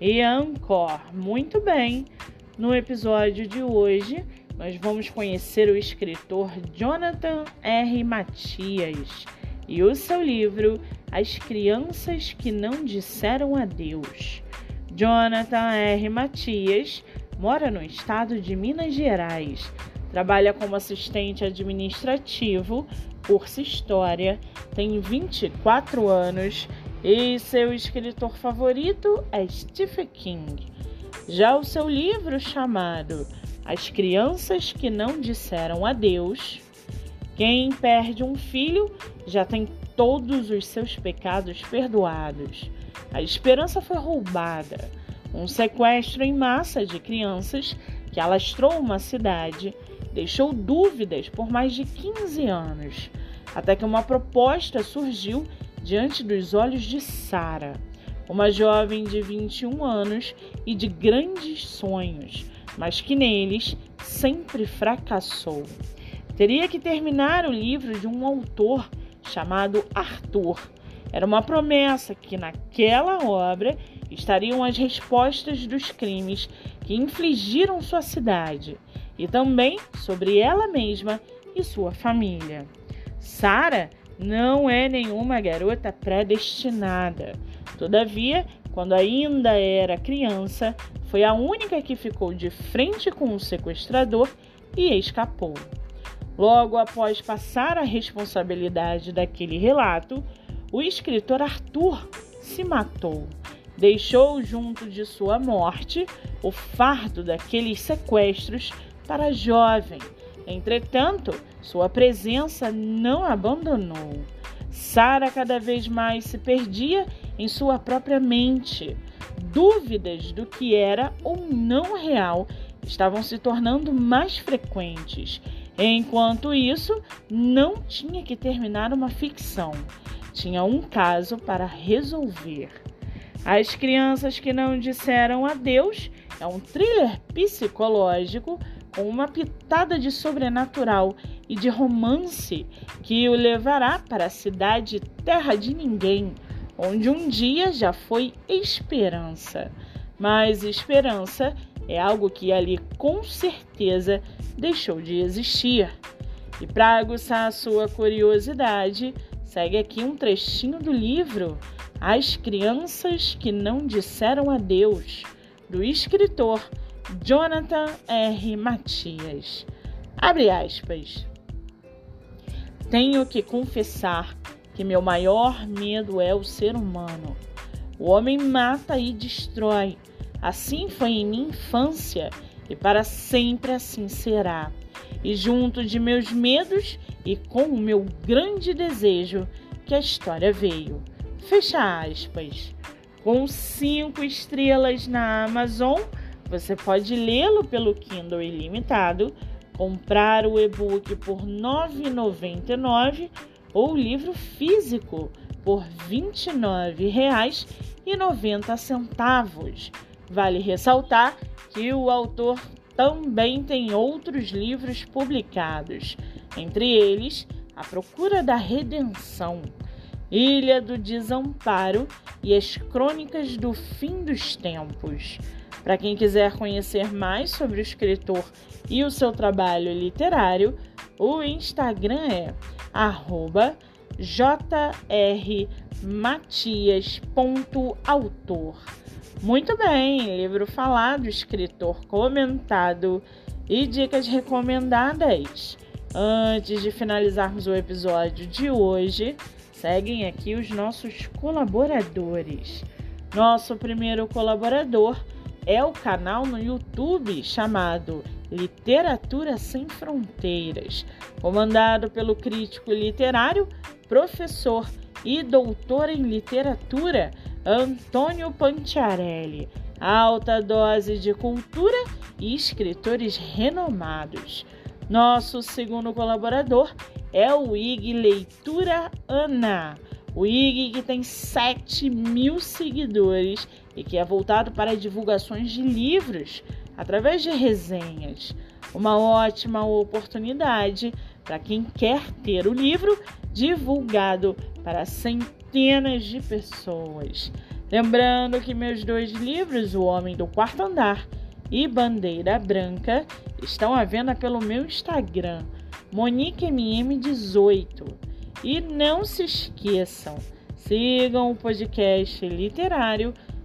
e Anchor. Muito bem, no episódio de hoje nós vamos conhecer o escritor Jonathan R. Matias e o seu livro As Crianças que Não Disseram Adeus. Jonathan R. Matias mora no estado de Minas Gerais. Trabalha como assistente administrativo, cursa História, tem 24 anos e seu escritor favorito é Stephen King. Já o seu livro chamado As Crianças que Não Disseram Adeus, quem perde um filho já tem todos os seus pecados perdoados. A esperança foi roubada. Um sequestro em massa de crianças que alastrou uma cidade deixou dúvidas por mais de 15 anos, até que uma proposta surgiu diante dos olhos de Sara, uma jovem de 21 anos e de grandes sonhos, mas que neles sempre fracassou. Teria que terminar o livro de um autor chamado Arthur. Era uma promessa que naquela obra estariam as respostas dos crimes que infligiram sua cidade e também sobre ela mesma e sua família. Sara não é nenhuma garota predestinada. Todavia, quando ainda era criança, foi a única que ficou de frente com o sequestrador e escapou. Logo após passar a responsabilidade daquele relato, o escritor Arthur se matou. Deixou junto de sua morte o fardo daqueles sequestros para a jovem Entretanto, sua presença não abandonou. Sara cada vez mais se perdia em sua própria mente. Dúvidas do que era ou não real estavam se tornando mais frequentes. Enquanto isso, não tinha que terminar uma ficção, tinha um caso para resolver. As crianças que não disseram adeus é um thriller psicológico com uma pitada de sobrenatural e de romance que o levará para a cidade Terra de Ninguém, onde um dia já foi esperança. Mas esperança é algo que ali com certeza deixou de existir. E para aguçar a sua curiosidade, segue aqui um trechinho do livro As Crianças que Não Disseram Adeus, do escritor Jonathan R. Matias. Abre aspas. Tenho que confessar que meu maior medo é o ser humano. O homem mata e destrói. Assim foi em minha infância e para sempre assim será. E junto de meus medos e com o meu grande desejo que a história veio. Fecha aspas. Com cinco estrelas na Amazon você pode lê-lo pelo Kindle ilimitado, comprar o e-book por R$ 9,99 ou o livro físico por R$ 29,90. Vale ressaltar que o autor também tem outros livros publicados, entre eles A Procura da Redenção, Ilha do Desamparo e As Crônicas do Fim dos Tempos. Para quem quiser conhecer mais sobre o escritor e o seu trabalho literário, o Instagram é jrmatias.autor. Muito bem, livro falado, escritor comentado e dicas recomendadas. Antes de finalizarmos o episódio de hoje, seguem aqui os nossos colaboradores. Nosso primeiro colaborador é o canal no YouTube chamado Literatura Sem Fronteiras, comandado pelo crítico literário, professor e doutor em literatura Antônio Panciarelli. Alta dose de cultura e escritores renomados. Nosso segundo colaborador é o IG Leitura Ana. O IG que tem 7 mil seguidores e que é voltado para divulgações de livros através de resenhas. Uma ótima oportunidade para quem quer ter o livro divulgado para centenas de pessoas. Lembrando que meus dois livros, O Homem do Quarto Andar e Bandeira Branca, estão à venda pelo meu Instagram, MoniqueMM18. E não se esqueçam, sigam o podcast literário